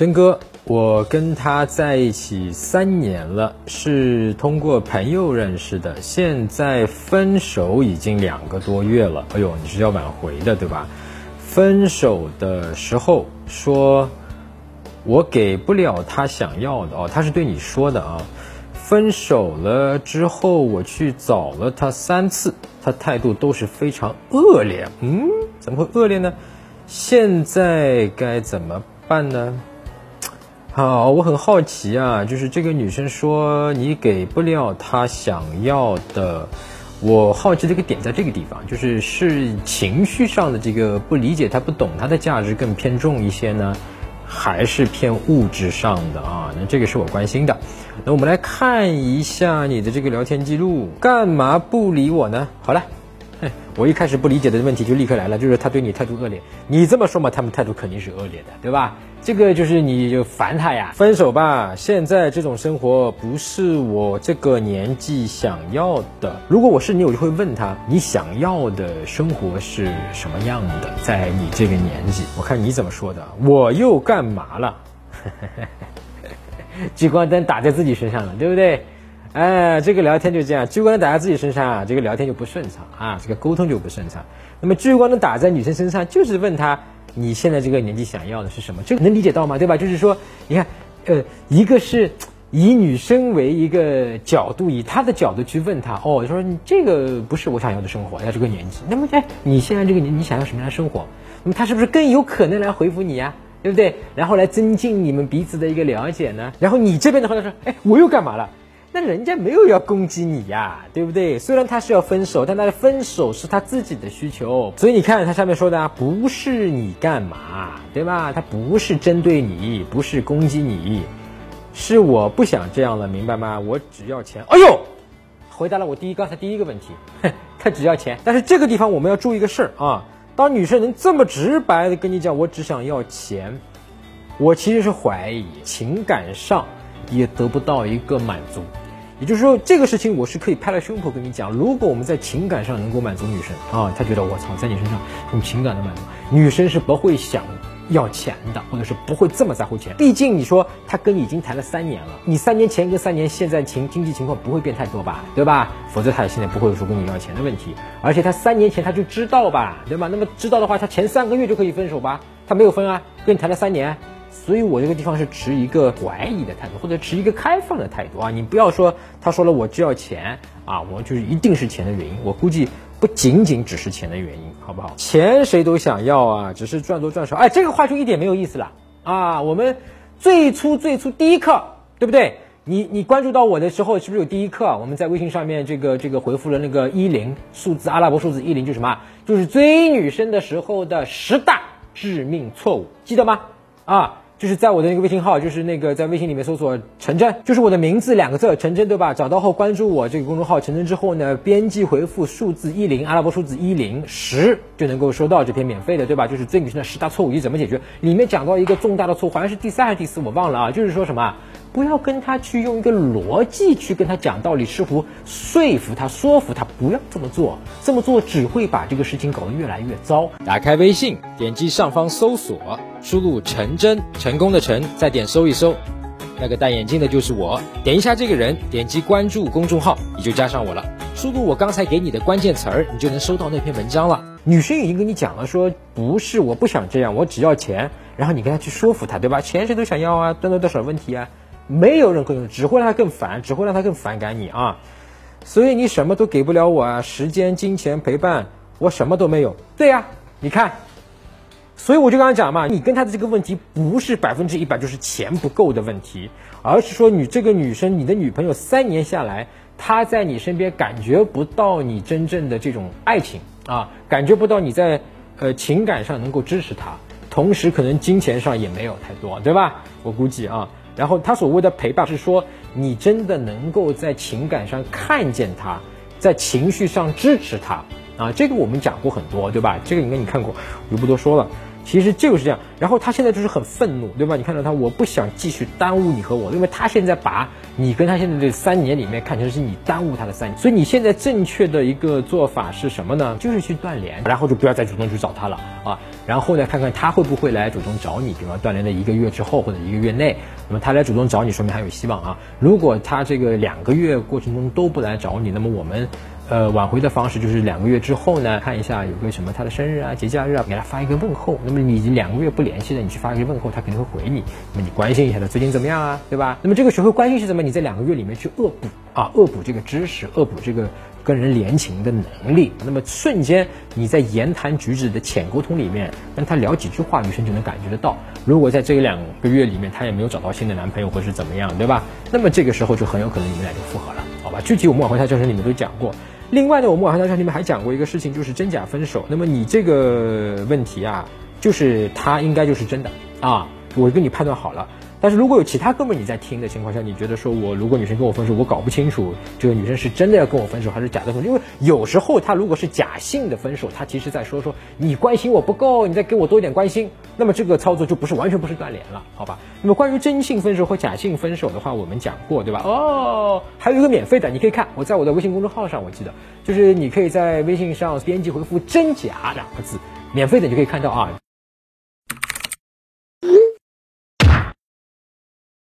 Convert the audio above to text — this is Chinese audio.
真哥，我跟他在一起三年了，是通过朋友认识的，现在分手已经两个多月了。哎呦，你是要挽回的对吧？分手的时候说，我给不了他想要的哦，他是对你说的啊。分手了之后，我去找了他三次，他态度都是非常恶劣。嗯，怎么会恶劣呢？现在该怎么办呢？好，我很好奇啊，就是这个女生说你给不了她想要的，我好奇这个点在这个地方，就是是情绪上的这个不理解她、不懂她的价值更偏重一些呢，还是偏物质上的啊？那这个是我关心的。那我们来看一下你的这个聊天记录，干嘛不理我呢？好了。我一开始不理解的问题就立刻来了，就是他对你态度恶劣。你这么说嘛，他们态度肯定是恶劣的，对吧？这个就是你就烦他呀，分手吧。现在这种生活不是我这个年纪想要的。如果我是你，我就会问他，你想要的生活是什么样的？在你这个年纪，我看你怎么说的。我又干嘛了？聚光灯打在自己身上了，对不对？哎，这个聊天就这样，聚光灯打在自己身上啊，这个聊天就不顺畅啊，这个沟通就不顺畅。那么聚光灯打在女生身上，就是问她你现在这个年纪想要的是什么？这个能理解到吗？对吧？就是说，你看，呃，一个是以女生为一个角度，以她的角度去问她，哦，说你这个不是我想要的生活，在这个年纪。那么，哎，你现在这个年，你想要什么样的生活？那么他是不是更有可能来回复你呀？对不对？然后来增进你们彼此的一个了解呢？然后你这边的话，他说，哎，我又干嘛了？那人家没有要攻击你呀，对不对？虽然他是要分手，但他的分手是他自己的需求。所以你看他上面说的啊，不是你干嘛，对吧？他不是针对你，不是攻击你，是我不想这样了，明白吗？我只要钱。哎呦，回答了我第一刚才第一个问题，他只要钱。但是这个地方我们要注意个事儿啊，当女生能这么直白的跟你讲，我只想要钱，我其实是怀疑情感上也得不到一个满足。也就是说，这个事情我是可以拍了胸口跟你讲，如果我们在情感上能够满足女生啊，她觉得我操，在你身上用情感的满足，女生是不会想要钱的，或者是不会这么在乎钱。毕竟你说她跟你已经谈了三年了，你三年前跟三年现在情经济情况不会变太多吧，对吧？否则她现在不会说跟你要钱的问题。而且她三年前她就知道吧，对吧？那么知道的话，她前三个月就可以分手吧？她没有分啊，跟你谈了三年。所以我这个地方是持一个怀疑的态度，或者持一个开放的态度啊！你不要说他说了我就要钱啊，我就是一定是钱的原因。我估计不仅仅只是钱的原因，好不好？钱谁都想要啊，只是赚多赚少。哎，这个话就一点没有意思了啊！我们最初最初第一课，对不对？你你关注到我的时候，是不是有第一课？我们在微信上面这个这个回复了那个一零数字，阿拉伯数字一零，就什么？就是追女生的时候的十大致命错误，记得吗？啊！就是在我的那个微信号，就是那个在微信里面搜索陈真，就是我的名字两个字陈真，对吧？找到后关注我这个公众号陈真之后呢，编辑回复数字一零，阿拉伯数字一零十，就能够收到这篇免费的，对吧？就是最女生的十大错误，你怎么解决？里面讲到一个重大的错误，好像是第三还是第四，我忘了啊。就是说什么，不要跟他去用一个逻辑去跟他讲道理，试图说服他、说服他不要这么做，这么做只会把这个事情搞得越来越糟。打开微信，点击上方搜索。输入陈真，成功的陈，再点搜一搜，那个戴眼镜的就是我。点一下这个人，点击关注公众号，你就加上我了。输入我刚才给你的关键词儿，你就能收到那篇文章了。女生已经跟你讲了，说不是，我不想这样，我只要钱。然后你跟她去说服她，对吧？钱谁都想要啊，赚到多少问题啊？没有任何用，只会让他更烦，只会让他更反感你啊。所以你什么都给不了我啊，时间、金钱、陪伴，我什么都没有。对呀，你看。所以我就刚刚讲嘛，你跟他的这个问题不是百分之一百就是钱不够的问题，而是说你这个女生，你的女朋友三年下来，她在你身边感觉不到你真正的这种爱情啊，感觉不到你在呃情感上能够支持她，同时可能金钱上也没有太多，对吧？我估计啊，然后他所谓的陪伴是说你真的能够在情感上看见他，在情绪上支持他。啊，这个我们讲过很多，对吧？这个应该你看过，我就不多说了。其实就是这样。然后他现在就是很愤怒，对吧？你看到他，我不想继续耽误你和我，因为他现在把你跟他现在这三年里面看成是你耽误他的三年。所以你现在正确的一个做法是什么呢？就是去断联，然后就不要再主动去找他了啊。然后呢，看看他会不会来主动找你，比方断联的一个月之后或者一个月内，那么他来主动找你，说明还有希望啊。如果他这个两个月过程中都不来找你，那么我们。呃，挽回的方式就是两个月之后呢，看一下有个什么他的生日啊、节假日啊，给他发一个问候。那么你两个月不联系了，你去发一个问候，他肯定会回你。那么你关心一下他最近怎么样啊，对吧？那么这个时候关心是什么？你在两个月里面去恶补啊，恶补这个知识，恶补这个跟人联情的能力。那么瞬间你在言谈举止的浅沟通里面，跟他聊几句话，女生就能感觉得到。如果在这两个月里面他也没有找到新的男朋友或是怎么样，对吧？那么这个时候就很有可能你们俩就复合了，好吧？具体我们挽回他教程里面都讲过。另外呢，我们网上大教里面还讲过一个事情，就是真假分手。那么你这个问题啊，就是他应该就是真的啊，我跟你判断好了。但是如果有其他哥们你在听的情况下，你觉得说我如果女生跟我分手，我搞不清楚这个女生是真的要跟我分手还是假的分手，因为有时候她如果是假性的分手，她其实在说说你关心我不够，你再给我多一点关心，那么这个操作就不是完全不是断联了，好吧？那么关于真性分手和假性分手的话，我们讲过对吧？哦，还有一个免费的，你可以看我在我的微信公众号上，我记得就是你可以在微信上编辑回复真假两个字，免费的你就可以看到啊。